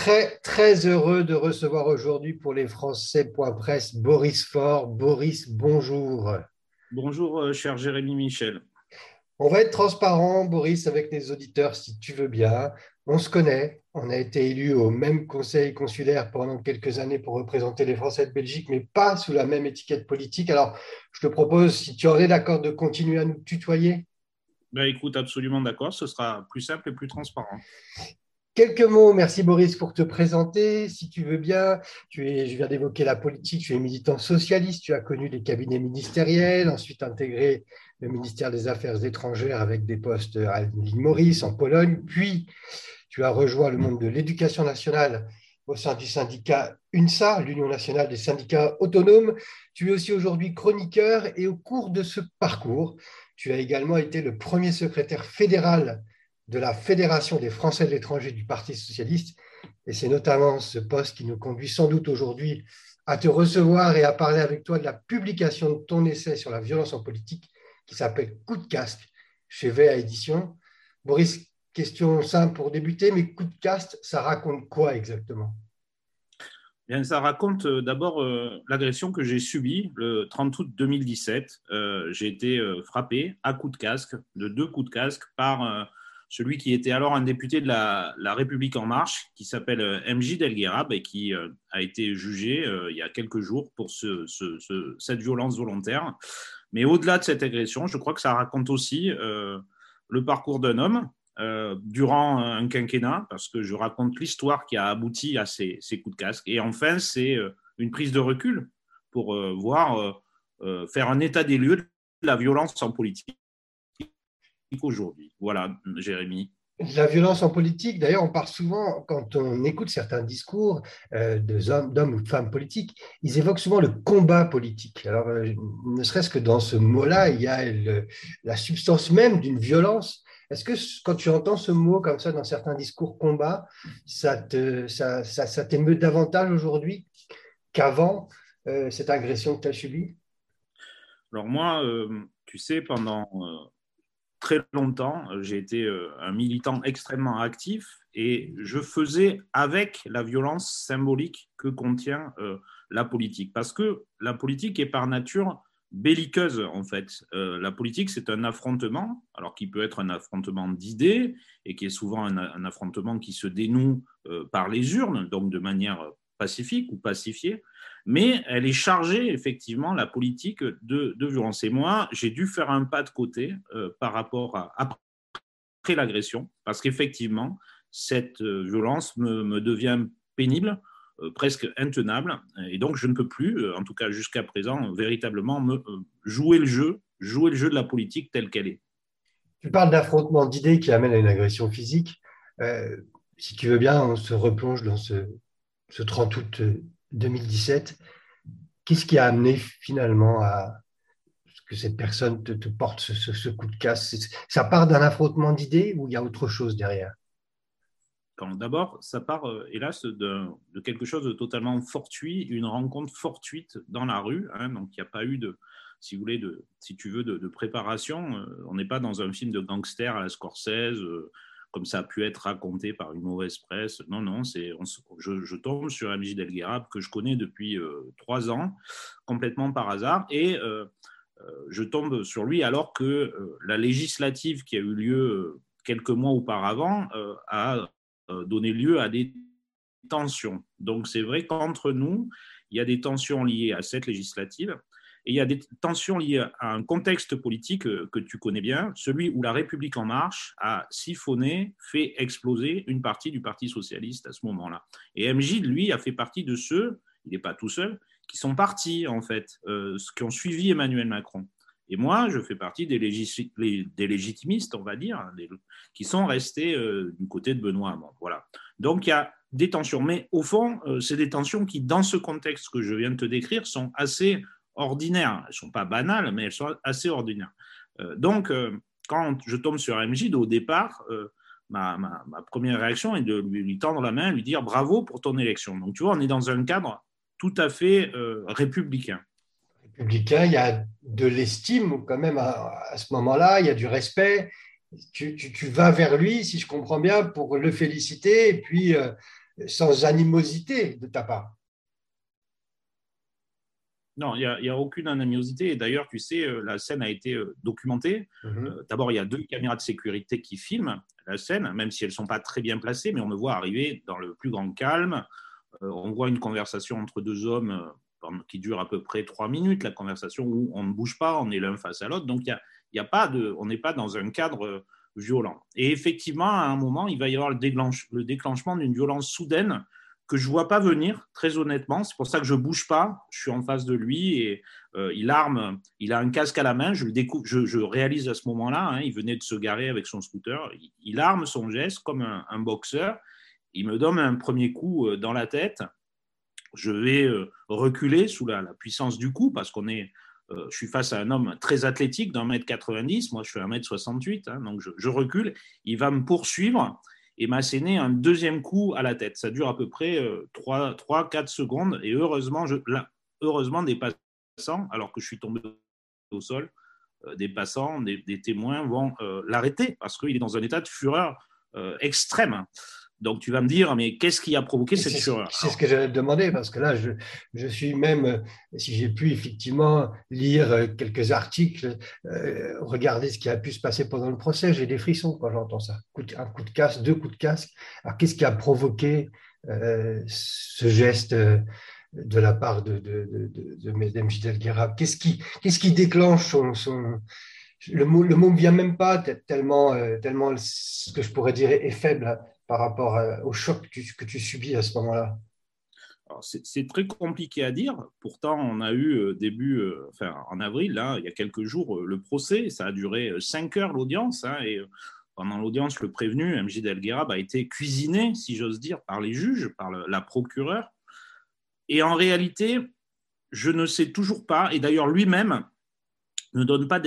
Très, très heureux de recevoir aujourd'hui pour les Français.presse Boris Faure. Boris, bonjour. Bonjour, euh, cher Jérémy Michel. On va être transparent, Boris, avec les auditeurs, si tu veux bien. On se connaît, on a été élus au même conseil consulaire pendant quelques années pour représenter les Français de Belgique, mais pas sous la même étiquette politique. Alors, je te propose, si tu en es d'accord, de continuer à nous tutoyer. Ben, écoute, absolument d'accord, ce sera plus simple et plus transparent. Quelques mots, merci Boris pour te présenter. Si tu veux bien, tu es, je viens d'évoquer la politique, tu es militant socialiste, tu as connu les cabinets ministériels, ensuite intégré le ministère des Affaires étrangères avec des postes à l'île Maurice, en Pologne, puis tu as rejoint le monde de l'éducation nationale au sein du syndicat UNSA, l'Union nationale des syndicats autonomes. Tu es aussi aujourd'hui chroniqueur et au cours de ce parcours, tu as également été le premier secrétaire fédéral de la Fédération des Français de l'étranger du Parti socialiste. Et c'est notamment ce poste qui nous conduit sans doute aujourd'hui à te recevoir et à parler avec toi de la publication de ton essai sur la violence en politique qui s'appelle Coup de casque chez VA Édition. Boris, question simple pour débuter, mais Coup de casque, ça raconte quoi exactement? Bien, ça raconte euh, d'abord euh, l'agression que j'ai subie le 30 août 2017. Euh, j'ai été frappé à coups de casque, de deux coups de casque, par celui qui était alors un député de la, République en marche, qui s'appelle euh, MJ Delguerab et qui euh, a été jugé euh, il y a quelques jours pour cette violence volontaire. Mais au-delà de cette agression, je crois que ça raconte aussi le parcours d'un homme durant un quinquennat, parce que je raconte l'histoire qui a abouti à ces, ces, coups de casque. Et enfin, c'est une prise de recul pour voir, faire un état des lieux de la violence en politique aujourd'hui. Voilà, Jérémy. La violence en politique, d'ailleurs, on parle souvent, quand on écoute certains discours euh, d'hommes ou de femmes politiques, ils évoquent souvent le combat politique. Alors, euh, ne serait-ce que dans ce mot-là, il y a la substance même d'une violence. Est-ce que quand tu entends ce mot comme ça dans certains discours combat, ça t'émeut ça, ça, davantage aujourd'hui qu'avant euh, cette agression que tu as subie? Alors moi, tu sais, pendant très longtemps, euh, j'ai été euh, un militant extrêmement actif et je faisais avec la violence symbolique que contient euh, la politique. Parce que la politique est par nature belliqueuse, en fait. la politique, c'est un affrontement, alors qui peut être un affrontement d'idées et qui est souvent un, affrontement qui se dénoue par les urnes, donc de manière pacifique ou pacifiée, mais elle est chargée, effectivement, la politique de, violence. Et moi, j'ai dû faire un pas de côté euh, par rapport à après l'agression, parce qu'effectivement, cette euh, violence me, devient pénible, euh, presque intenable, et donc je ne peux plus, en tout cas jusqu'à présent, véritablement me, jouer le jeu, jouer le jeu de la politique telle qu'elle est. Tu parles d'affrontement d'idées qui amène à une agression physique. si tu veux bien, on se replonge dans ce, ce 30 août 2017. Qu'est-ce qui a amené finalement à ce que cette personne te, porte ce, coup de casse? Ça part d'un affrontement d'idées ou il y a autre chose derrière? D'abord, ça part, euh, hélas, de, quelque chose de totalement fortuit, une rencontre fortuite dans la rue. Hein. donc, il n'y a pas eu de, si vous voulez, de, si tu veux, de, préparation. Euh, on n'est pas dans un film de gangster à la Scorsese. Comme ça a pu être raconté par une mauvaise presse. Non, non, c'est, je, tombe sur MJ Delguerab que je connais depuis euh, trois ans, complètement par hasard, et euh, euh, je tombe sur lui alors que la législative qui a eu lieu quelques mois auparavant a donné lieu à des tensions. Donc c'est vrai qu'entre nous, il y a des tensions liées à cette législative. Et il y a des tensions liées à un contexte politique euh, que tu connais bien, celui où la République en marche a siphonné, fait exploser une partie du Parti socialiste à ce moment-là. Et MJ, lui, a fait partie de ceux, il n'est pas tout seul, qui sont partis, en fait, euh, qui ont suivi Emmanuel Macron. Et moi, je fais partie des, légitimistes, on va dire, qui sont restés euh, du côté de Benoît Hamon. Voilà. Donc, il y a des tensions. Mais au fond, c'est des tensions qui, dans ce contexte que je viens de te décrire, sont assez ordinaires. Elles ne sont pas banales, mais elles sont assez ordinaires. Euh, donc, euh, quand je tombe sur MJ, au départ, euh, ma, première réaction est de lui, tendre la main, lui dire bravo pour ton élection. Donc, tu vois, on est dans un cadre tout à fait républicain. Républicain, il y a de l'estime quand même à, ce moment-là, il y a du respect. Tu, vas vers lui, si je comprends bien, pour le féliciter et puis sans animosité de ta part. Non, il n'y a, aucune animosité. Et d'ailleurs, tu sais, euh, la scène a été euh, documentée. Mhm. Euh, d'abord, il y a deux caméras de sécurité qui filment la scène, même si elles ne sont pas très bien placées, mais on me voit arriver dans le plus grand calme. on voit une conversation entre deux hommes qui dure à peu près trois minutes, la conversation où on ne bouge pas, on est l'un face à l'autre. Donc, y a, pas de, on n'est pas dans un cadre violent. Et effectivement, à un moment, il va y avoir le, le déclenchement d'une violence soudaine que je vois pas venir, très honnêtement. C'est pour ça que je bouge pas. Je suis en face de lui et euh, il arme, il a un casque à la main. Je, le je, je réalise à ce moment-là, hein, il venait de se garer avec son scooter. Il, arme son geste comme un, boxeur. Il me donne un premier coup euh, dans la tête. Je vais euh, reculer sous la, puissance du coup parce qu'on est, je suis face à un homme très athlétique d'un mètre 90. Moi, je fais un mètre 68, hein, donc je recule. Il va me poursuivre et m'a un deuxième coup à la tête. Ça dure à peu près 3-4 euh, secondes et heureusement, heureusement, des passants, alors que je suis tombé au sol, euh, des passants, des, témoins vont euh, l'arrêter parce qu'il est dans un état de fureur extrême. Donc tu vas me dire, mais qu'est-ce qui a provoqué cette fureur C'est ce que j'allais te demander, parce que là, je, je suis même, si j'ai pu effectivement lire quelques articles, euh, regarder ce qui a pu se passer pendant le procès, j'ai des frissons quand j'entends ça. Un coup de casque, deux coups de casque. Alors qu'est-ce qui a provoqué euh, ce geste euh, de la part de, de, de, de Qu'est-ce qui, qu'est-ce qui déclenche son, son le mot, le mot me vient même pas tellement, tellement ce que je pourrais dire est faible par rapport au choc que tu, subis à ce moment-là c'est très compliqué à dire. Pourtant, on a eu euh, début, euh, enfin, en avril, là, il y a quelques jours, euh, le procès. Ça a duré cinq heures l'audience. Hein, et pendant l'audience, le prévenu, MJ Delguerab, a été cuisiné, si j'ose dire, par les juges, par la procureure. Et en réalité, je ne sais toujours pas, et d'ailleurs lui-même ne donne pas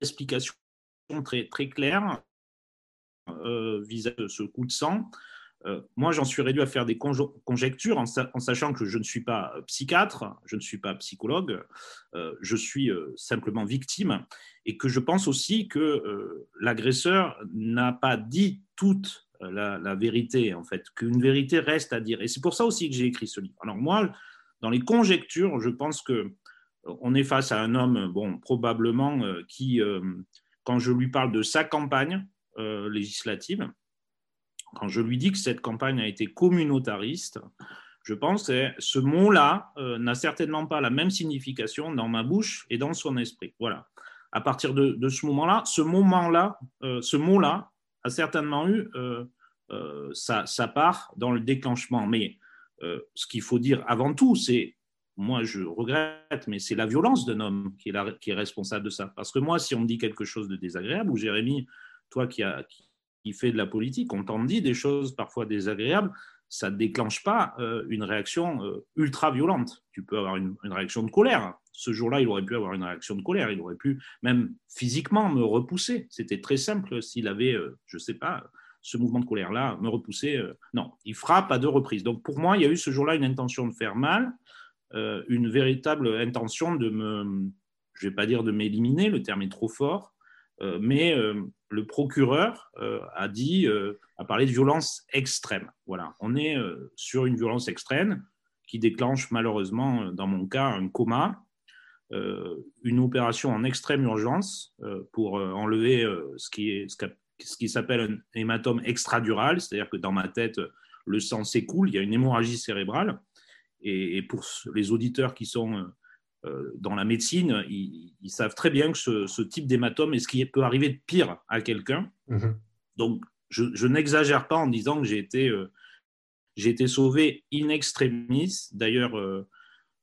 d'explication très, très claire euh, vis-à-vis de ce coup de sang. Euh, moi, j'en suis réduit à faire des conjectures en, sachant que je ne suis pas psychiatre, je ne suis pas psychologue, euh, je suis simplement victime et que je pense aussi que l'agresseur n'a pas dit toute la, vérité, en fait, qu'une vérité reste à dire. Et c'est pour ça aussi que j'ai écrit ce livre. Alors moi, dans les conjectures, je pense que on est face à un homme, bon, probablement, qui, quand je lui parle de sa campagne, euh, législative. Quand je lui dis que cette campagne a été communautariste, je pense que ce mot-là euh, n'a certainement pas la même signification dans ma bouche et dans son esprit. Voilà. À partir de, ce moment-là, ce moment-là, euh, ce mot-là a certainement eu sa, part dans le déclenchement. Mais ce qu'il faut dire avant tout, c'est moi je regrette, mais c'est la violence d'un homme qui est, responsable de ça. Parce que moi, si on me dit quelque chose de désagréable, ou Jérémy, toi qui, a, fait de la politique, on t'en dit des choses parfois désagréables, ça ne déclenche pas euh, une réaction euh, ultra violente. Tu peux avoir une, réaction de colère. Ce jour-là, il aurait pu avoir une réaction de colère. Il aurait pu même physiquement me repousser. C'était très simple s'il avait, euh, je ne sais pas, ce mouvement de colère-là, me repousser. non, il frappe à deux reprises. Donc pour moi, il y a eu ce jour-là une intention de faire mal, une véritable intention de me, je ne vais pas dire de m'éliminer, le terme est trop fort, euh, mais euh, le procureur euh, a dit, a parlé de violence extrême. Voilà, on est sur une violence extrême qui déclenche malheureusement, dans mon cas, un coma, une opération en extrême urgence pour enlever ce qui est ce qui s'appelle un hématome extradural, c'est-à-dire que dans ma tête, le sang s'écoule, il y a une hémorragie cérébrale. Et, pour les auditeurs qui sont euh, dans la médecine, ils, savent très bien que ce, type d'hématome est ce qui peut arriver de pire à quelqu'un. Mhm. Donc, je, n'exagère pas en disant que j'ai été, euh, j'ai été sauvé in extremis. D'ailleurs, euh,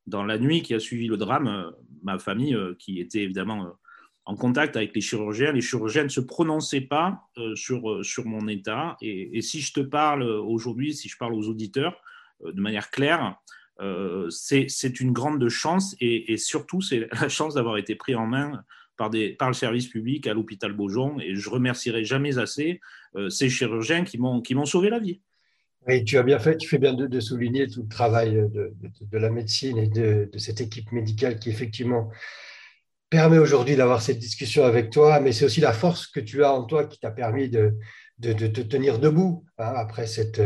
dans la nuit qui a suivi le drame, ma famille, qui était évidemment en contact avec les chirurgiens, les chirurgiens ne se prononçaient pas sur, sur mon état. Et, et, si je te parle aujourd'hui, si je parle aux auditeurs de manière claire, euh, c'est une grande chance et, surtout, c'est la chance d'avoir été pris en main par, le service public à l'hôpital Beaujon. Et je remercierai jamais assez euh, ces chirurgiens qui m'ont sauvé la vie. Oui, tu as bien fait, tu fais bien de, souligner tout le travail de, la médecine et de, cette équipe médicale qui effectivement permet aujourd'hui d'avoir cette discussion avec toi, mais c'est aussi la force que tu as en toi qui t'a permis de, de, te tenir debout hein, après cette,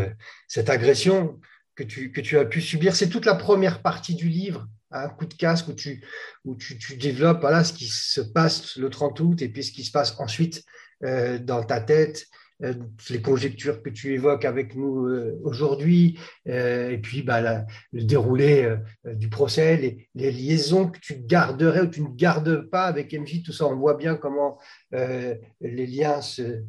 cette agression que tu, que tu as pu subir. C'est toute la première partie du livre, un hein, coup de casque, où tu, où tu, tu, développes voilà, ce qui se passe le 30 août et puis ce qui se passe ensuite euh, dans ta tête, euh, les conjectures que tu évoques avec nous euh, aujourd'hui, et puis bah, le déroulé du procès, les, les, liaisons que tu garderais ou tu ne gardes pas avec MJ, tout ça, on voit bien comment les liens se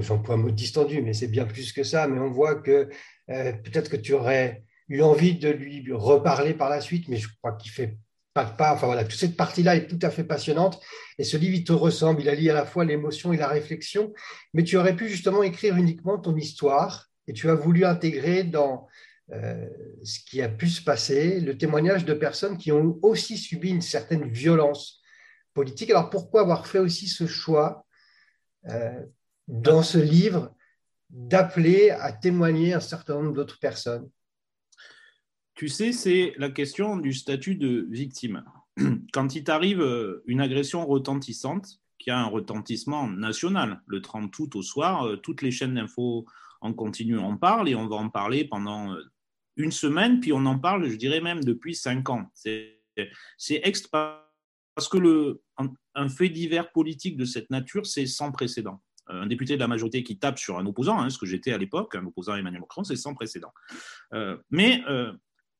j'emploie un mot distendu, mais c'est bien plus que ça. Mais on voit que euh, peut-être que tu aurais eu envie de lui reparler par la suite, mais je crois qu'il fait pas de pas. Enfin voilà, toute cette partie-là est tout à fait passionnante. Et ce livre, il te ressemble. Il allie à la fois l'émotion et la réflexion. Mais tu aurais pu justement écrire uniquement ton histoire et tu as voulu intégrer dans euh, ce qui a pu se passer le témoignage de personnes qui ont aussi subi une certaine violence politique. Alors pourquoi avoir fait aussi ce choix euh, dans ce livre d'appeler à témoigner un certain nombre d'autres personnes Tu sais, c'est la question du statut de victime. Quand il t'arrive euh, une agression retentissante, qui a un retentissement national, le 30 août au soir, euh, toutes les chaînes d'infos en continu en parlent et on va en parler pendant une semaine, puis on en parle, je dirais même depuis cinq ans. C'est extra parce que le, un, fait divers politique de cette nature, c'est sans précédent. Euh, un député de la majorité qui tape sur un opposant, hein, ce que j'étais à l'époque, un opposant Emmanuel Macron, c'est sans précédent. Euh, mais euh,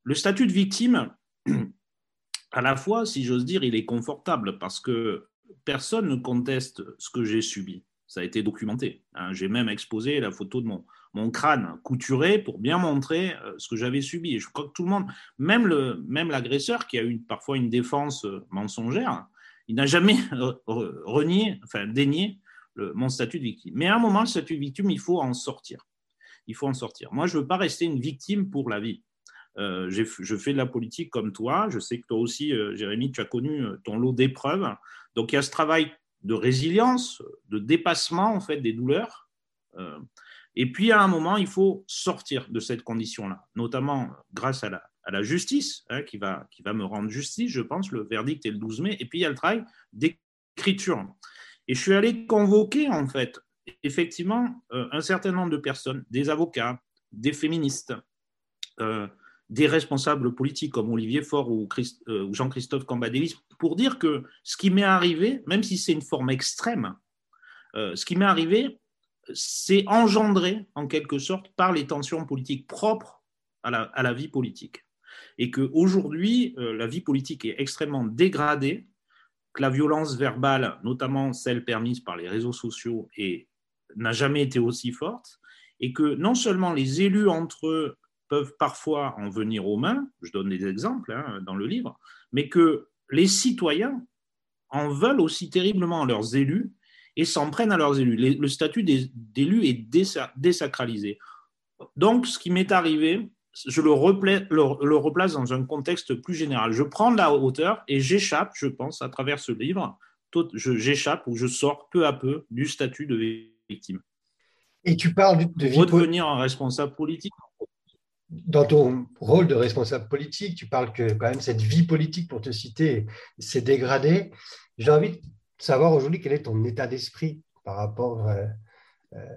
le statut de victime, à la fois, si j'ose dire, il est confortable parce que personne ne conteste ce que j'ai subi. Ça a été documenté. Hein. J'ai même exposé la photo de mon, mon crâne couturé pour bien montrer ce que j'avais subi. Et je crois que tout le monde, même le même l'agresseur qui a eu parfois une défense mensongère, il n'a jamais renié, enfin dénié mon statut de victime. Mais à un moment, le statut de victime, il faut en sortir. Il faut en sortir. Moi, je ne veux pas rester une victime pour la vie. Euh, je fais de la politique comme toi. Je sais que toi aussi, euh, Jérémy, tu as connu euh, ton lot d'épreuves. Donc, il y a ce travail de résilience, de dépassement en fait des douleurs. Et puis, à un moment, il faut sortir de cette condition-là, notamment grâce à la, justice, hein, qui, va, qui va me rendre justice, je pense. Le verdict est le 12 mai. Et puis, il y a le travail d'écriture. Et je suis allé convoquer, en fait, effectivement, euh, un certain nombre de personnes, des avocats, des féministes, euh, des responsables politiques comme Olivier Faure euh, ou Jean-Christophe Cambadélis, pour dire que ce qui m'est arrivé, même si c'est une forme extrême, ce qui m'est arrivé, c'est engendré en quelque sorte par les tensions politiques propres à la, vie politique. Et qu'aujourd'hui, euh, la vie politique est extrêmement dégradée, que la violence verbale, notamment celle permise par les réseaux sociaux, n'a jamais été aussi forte, et que non seulement les élus entre eux peuvent parfois en venir aux mains, je donne des exemples hein, dans le livre, mais que les citoyens en veulent aussi terriblement à leurs élus et s'en prennent à leurs élus. le statut d'élu est désacralisé. Donc, ce qui m'est arrivé, je le, replace dans un contexte plus général. Je prends de la hauteur et j'échappe, je pense, à travers ce livre, j'échappe ou je sors peu à peu du statut de victime. Et tu parles de, de redevenir un responsable politique. Dans ton rôle de responsable politique, tu parles que quand même cette vie politique, pour te citer, s'est dégradée. J'ai envie de savoir aujourd'hui quel est ton état d'esprit par rapport euh, euh,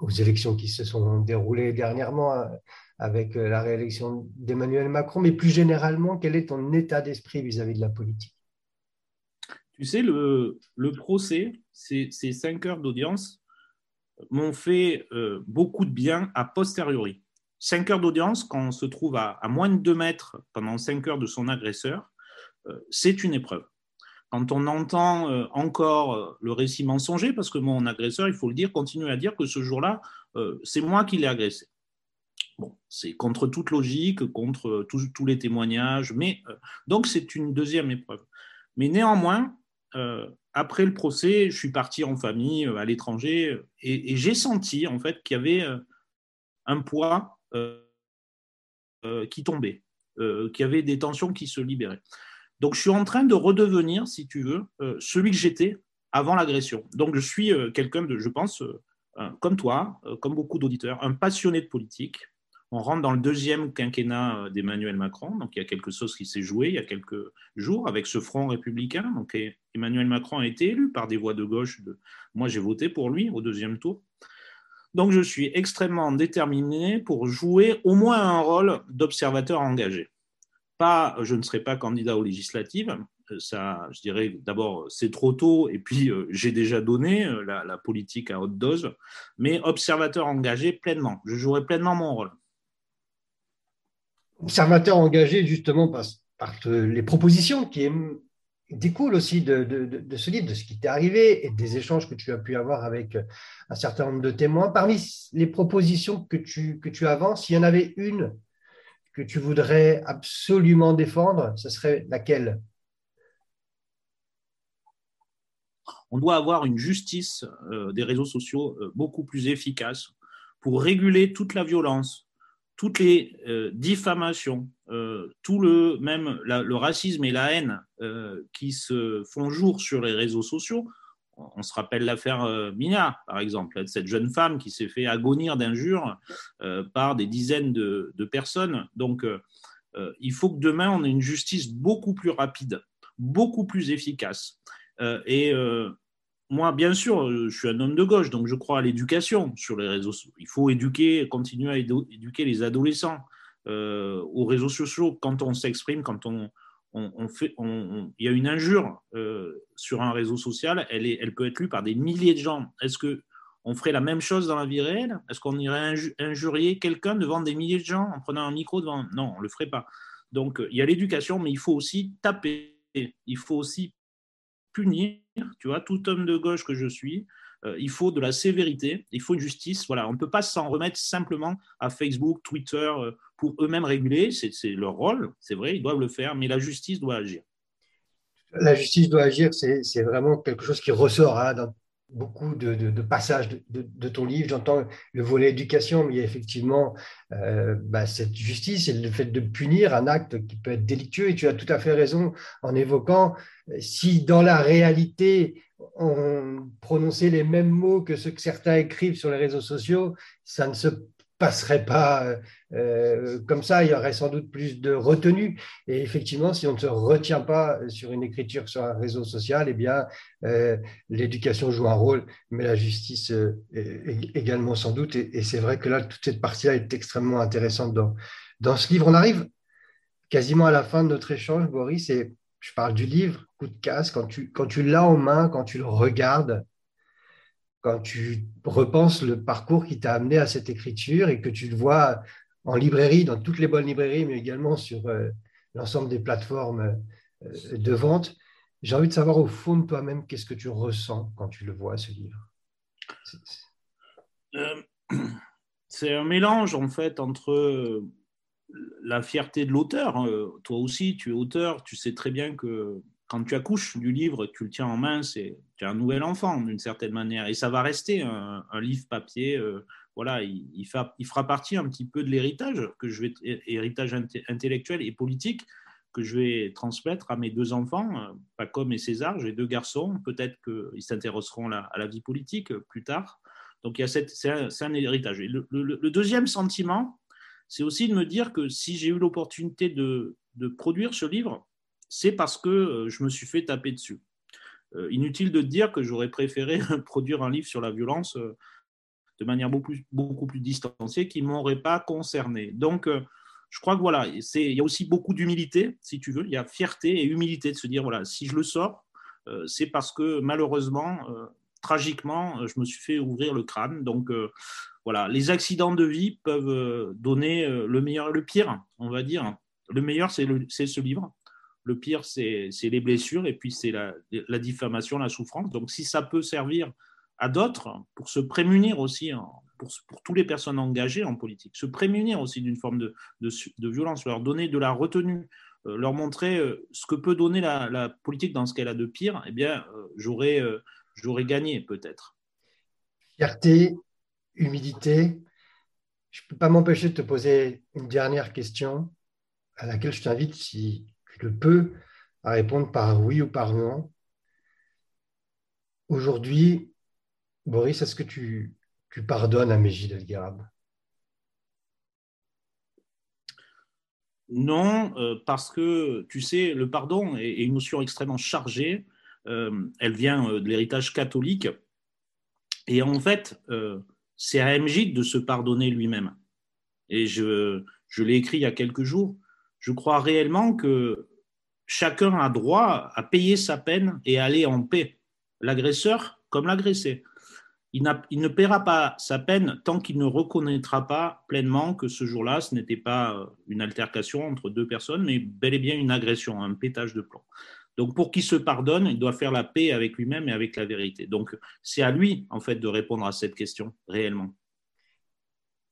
aux élections qui se sont déroulées dernièrement hein avec euh, la réélection d'Emmanuel Macron, mais plus généralement, quel est ton état d'esprit vis-à-vis de la politique? Tu sais, le, procès, ces, cinq heures d'audience m'ont fait euh, beaucoup de bien a posteriori. Cinq heures d'audience, quand on se trouve à, moins de deux mètres pendant cinq heures de son agresseur, euh, c'est une épreuve. Quand on entend encore le récit mensonger, parce que mon agresseur, il faut le dire, continue à dire que ce jour-là, c'est moi qui l'ai agressé. Bon, c'est contre toute logique, contre tous les témoignages, mais euh, donc c'est une deuxième épreuve. Mais néanmoins, euh, après le procès, je suis parti en famille euh, à l'étranger et, j'ai senti en fait qu'il y avait un poids qui tombait, qu'il y avait des tensions qui se libéraient. Donc je suis en train de redevenir, si tu veux, celui que j'étais avant l'agression. Donc je suis quelqu'un de, je pense, comme toi, comme beaucoup d'auditeurs, un passionné de politique, on rentre dans le deuxième quinquennat euh, d'Emmanuel Macron. Donc, il y a quelque chose qui s'est joué il y a quelques jours avec ce front républicain. Donc, Emmanuel Macron a été élu par des voix de gauche. Moi, j'ai voté pour lui au deuxième tour. Donc, je suis extrêmement déterminé pour jouer au moins un rôle d'observateur engagé. Pas, je ne serai pas candidat aux législatives. Euh, ça, je dirais d'abord, c'est trop tôt, et puis euh, j'ai déjà donné la, politique à haute dose, mais observateur engagé pleinement. Je jouerai pleinement mon rôle observateur engagé justement par, les propositions qui découlent aussi de, ce livre, de ce qui t'est arrivé et des échanges que tu as pu avoir avec un certain nombre de témoins. Parmi les propositions que tu, que tu avances, s'il y en avait une que tu voudrais absolument défendre, ce serait laquelle? On doit avoir une justice euh, des réseaux sociaux euh, beaucoup plus efficace pour réguler toute la violence, toutes les euh, diffamations, tout le même le racisme et la haine qui se font jour sur les réseaux sociaux. On se rappelle l'affaire Mina, par exemple, cette jeune femme qui s'est fait agonir d'injures par des dizaines de, de personnes. Donc, il faut que demain, on ait une justice beaucoup plus rapide, beaucoup plus efficace. et moi, bien sûr, euh, je suis un homme de gauche, donc je crois à l'éducation sur les réseaux sociaux. Il faut éduquer, continuer à éduquer les adolescents euh, aux réseaux sociaux quand on s'exprime, quand on, fait, il y a une injure euh, sur un réseau social, elle, elle peut être lue par des milliers de gens. Est-ce que on ferait la même chose dans la vie réelle? Est-ce qu'on irait injurier quelqu'un devant des milliers de gens en prenant un micro devant? Non, on le ferait pas. Donc il y a l'éducation, mais il faut aussi taper. Il faut aussi punir, tu vois, tout homme de gauche que je suis, euh, il faut de la sévérité, il faut une justice. Voilà, on ne peut pas s'en remettre simplement à Facebook, Twitter euh, pour eux-mêmes réguler. C'est leur rôle, c'est vrai, ils doivent le faire, mais la justice doit agir. La justice doit agir, c'est vraiment quelque chose qui ressort hein, dans beaucoup de, passages de, ton livre. J'entends le volet éducation, mais il y a effectivement euh, bah, cette justice et le fait de punir un acte qui peut être délictueux. Et tu as tout à fait raison en évoquant si dans la réalité on prononçait les mêmes mots que ceux que certains écrivent sur les réseaux sociaux, ça ne se passerait pas euh, comme ça, il y aurait sans doute plus de retenue. Et effectivement, si on ne se retient pas sur une écriture sur un réseau social, eh bien, euh, l'éducation joue un rôle, mais la justice euh, également sans doute. Et, c'est vrai que là, toute cette partie-là est extrêmement intéressante dans, dans ce livre. On arrive quasiment à la fin de notre échange, Boris, et je parle du livre, coup de casse, quand tu, quand tu l'as en main, quand tu le regardes, quand tu repenses le parcours qui t'a amené à cette écriture et que tu le vois en librairie, dans toutes les bonnes librairies, mais également sur euh, l'ensemble des plateformes euh, de vente, j'ai envie de savoir au fond de toi-même qu'est-ce que tu ressens quand tu le vois, ce livre? Euh, c'est un mélange en fait entre la fierté de l'auteur. Hein. Toi aussi, tu es auteur, tu sais très bien que quand tu accouches du livre, tu le tiens en main, c'est tu es un nouvel enfant d'une certaine manière, et ça va rester un, livre papier. Euh, voilà, il, il, fera partie un petit peu de l'héritage que je vais héritage intellectuel et politique que je vais transmettre à mes deux enfants, euh, Pacom et César. J'ai deux garçons, peut-être qu'ils s'intéresseront à la vie politique euh, plus tard. Donc il y a cette, c'est un, héritage. le, deuxième sentiment, c'est aussi de me dire que si j'ai eu l'opportunité de produire ce livre, c'est parce que euh, je me suis fait taper dessus. Euh, inutile de dire que j'aurais préféré produire un livre sur la violence euh, de manière beaucoup plus, distanciée qui ne m'aurait pas concerné. Donc, je crois que voilà, il y a aussi beaucoup d'humilité, si tu veux. Il y a fierté et humilité de se dire voilà, si je le sors, c'est parce que malheureusement, tragiquement, je me suis fait ouvrir le crâne. Donc, voilà, les accidents de vie peuvent donner le meilleur et le pire, on va dire. Le meilleur, c'est ce livre. Le pire, c'est les blessures et puis c'est la, diffamation, la souffrance. Donc, si ça peut servir à d'autres pour se prémunir aussi, pour, toutes les personnes engagées en politique, se prémunir aussi d'une forme de, violence, leur donner de la retenue, euh, leur montrer euh, ce que peut donner la, politique dans ce qu'elle a de pire, eh bien, euh, j'aurais gagné peut-être. Fierté, humilité. Je ne peux pas m'empêcher de te poser une dernière question à laquelle je t'invite, si le peux à répondre par oui ou par non. Aujourd'hui, Boris, est-ce que tu, tu, pardonnes à Mégide El Non, parce que tu sais, le pardon est une notion extrêmement chargée. elle vient de l'héritage catholique. Et en fait, c'est à MJ de se pardonner lui-même. Et je, je l'ai écrit il y a quelques jours. Je crois réellement que chacun a droit à payer sa peine et aller en paix. L'agresseur comme l'agressé. Il, il, ne paiera pas sa peine tant qu'il ne reconnaîtra pas pleinement que ce jour-là, ce n'était pas une altercation entre deux personnes, mais bel et bien une agression, un pétage de plomb. Donc, pour qu'il se pardonne, il doit faire la paix avec lui-même et avec la vérité. Donc, c'est à lui, en fait, de répondre à cette question, réellement.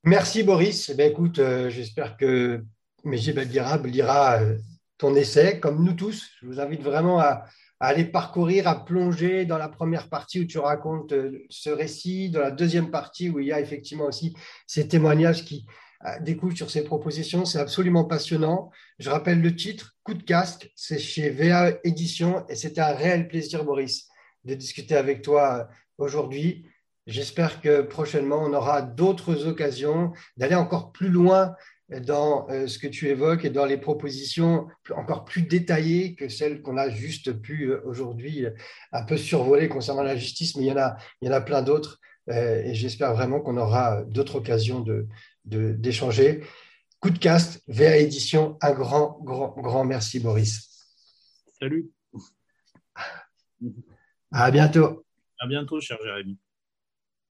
Merci, Boris. Eh écoute, euh, j'espère que Mégé Beldirab lira euh, ton essai, comme nous tous. Je vous invite vraiment à, aller parcourir, à plonger dans la première partie où tu racontes euh, ce récit, dans la deuxième partie où il y a effectivement aussi ces témoignages qui, découle sur ces propositions. C'est absolument passionnant. Je rappelle le titre, Coup de casque, c'est chez VA Édition et c'était un réel plaisir, Boris, de discuter avec toi aujourd'hui. J'espère que prochainement, on aura d'autres occasions d'aller encore plus loin dans euh, ce que tu évoques et dans les propositions encore plus détaillées que celles qu'on a juste pu euh, aujourd'hui euh, un peu survoler concernant la justice, mais il y en a, il y en a plein d'autres. Et j'espère vraiment qu'on aura d'autres occasions de, d'échanger. Coup de cast, VA Édition, un grand, grand, grand merci, Boris. Salut. À bientôt. À bientôt, cher Jérémy.